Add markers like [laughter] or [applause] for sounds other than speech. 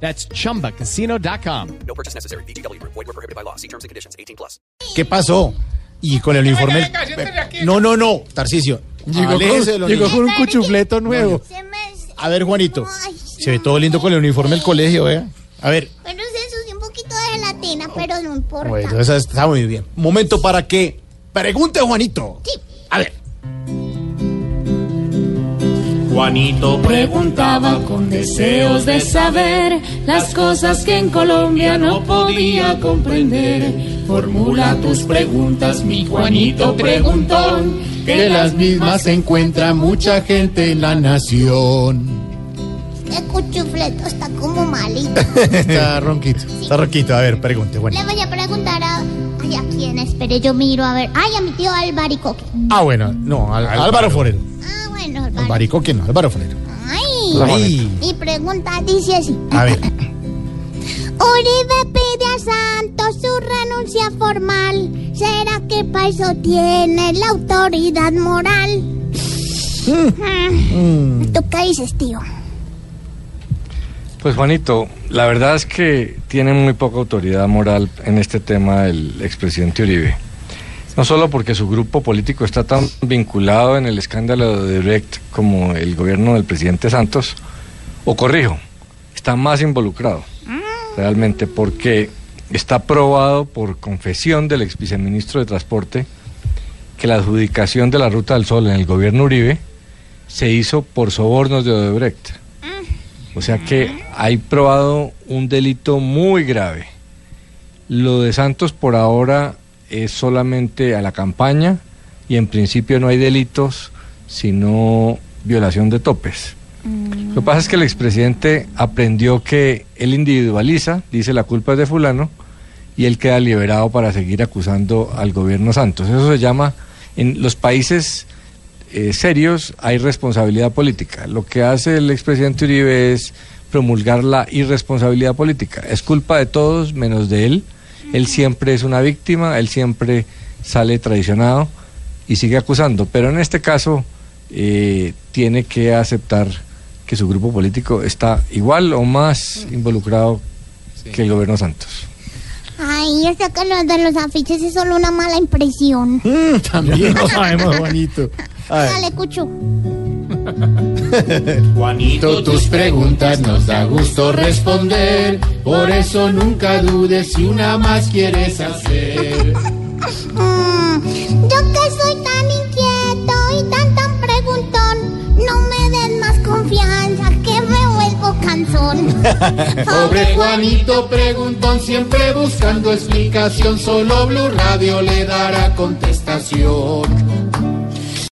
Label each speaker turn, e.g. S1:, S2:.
S1: That's chumbacasino.com.
S2: No purchase necessary. BGW. Void were prohibited by law. See terms and conditions. 18 plus.
S3: ¿Qué pasó? Y con el uniforme. No, no, no, Tarcicio.
S4: Llegó,
S3: Aléjese
S4: con, llegó con un cuchufleto nuevo.
S5: Se me...
S3: A ver, Juanito.
S5: Ay,
S3: Se ve todo lindo con el uniforme del colegio, ¿vea? A ver.
S5: Pero se ensució un poquito de gelatina, pero no importa.
S3: Bueno, eso está muy bien. Momento para que pregunte Juanito.
S5: Sí.
S3: A ver.
S6: Juanito preguntaba con deseos de saber las cosas que en Colombia no podía comprender. Formula tus preguntas, mi Juanito preguntón, que las mismas encuentra mucha gente en la nación.
S5: Este cuchufleto está como malito. [laughs]
S3: Está ronquito. Está ronquito. A ver, pregunte,
S5: Le
S3: Juanito.
S5: voy a preguntar a... Ay, ¿a quién? Espere, yo miro a ver. Ay, a mi tío Albaricoque.
S3: Ah, bueno, no, Al- Álvaro Forero.
S5: Ah, Albaricoque
S3: no, Álvaro Forero.
S5: Ay,
S3: Ay.
S5: mi pregunta dice así.
S3: A ver. [laughs]
S5: Uribe pide a Santos su renuncia formal. ¿Será que para eso tiene la autoridad moral? Mm. ¿Tú qué dices, tío?
S4: Pues Juanito, la verdad es que tiene muy poca autoridad moral en este tema el expresidente Uribe. No solo porque su grupo político está tan vinculado en el escándalo de Direct como el gobierno del presidente Santos, o corrijo, está más involucrado realmente porque está probado por confesión del ex viceministro de Transporte que la adjudicación de la Ruta del Sol en el gobierno Uribe se hizo por sobornos de Odebrecht. O sea que hay probado un delito muy grave. Lo de Santos por ahora es solamente a la campaña y en principio no hay delitos sino violación de topes. Lo que pasa es que el expresidente aprendió que él individualiza, dice la culpa es de fulano, y él queda liberado para seguir acusando al gobierno Santos. Eso se llama, en los países eh, serios hay responsabilidad política. Lo que hace el expresidente Uribe es promulgar la irresponsabilidad política. Es culpa de todos menos de él. Él siempre es una víctima, él siempre sale traicionado y sigue acusando. Pero en este caso eh, tiene que aceptar que su grupo político está igual o más involucrado que el gobierno Santos.
S5: Ay, sé que lo de los afiches es solo una mala impresión.
S3: También [laughs] lo sabemos, Juanito. A ver.
S5: Dale, Cucho. [laughs]
S6: Juanito, tus preguntas nos da gusto responder. Por eso nunca dudes si una más quieres hacer.
S5: Mm, yo que soy tan inquieto y tan tan preguntón, no me den más confianza que me vuelvo cansón. [laughs]
S6: Pobre Juanito preguntón, siempre buscando explicación. Solo Blue Radio le dará contestación.